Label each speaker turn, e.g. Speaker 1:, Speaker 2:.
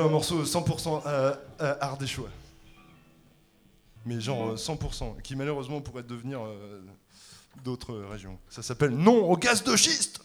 Speaker 1: Un morceau 100% euh, euh, ardéchois. Mais genre euh, 100%, qui malheureusement pourrait devenir euh, d'autres régions. Ça s'appelle Non au gaz de schiste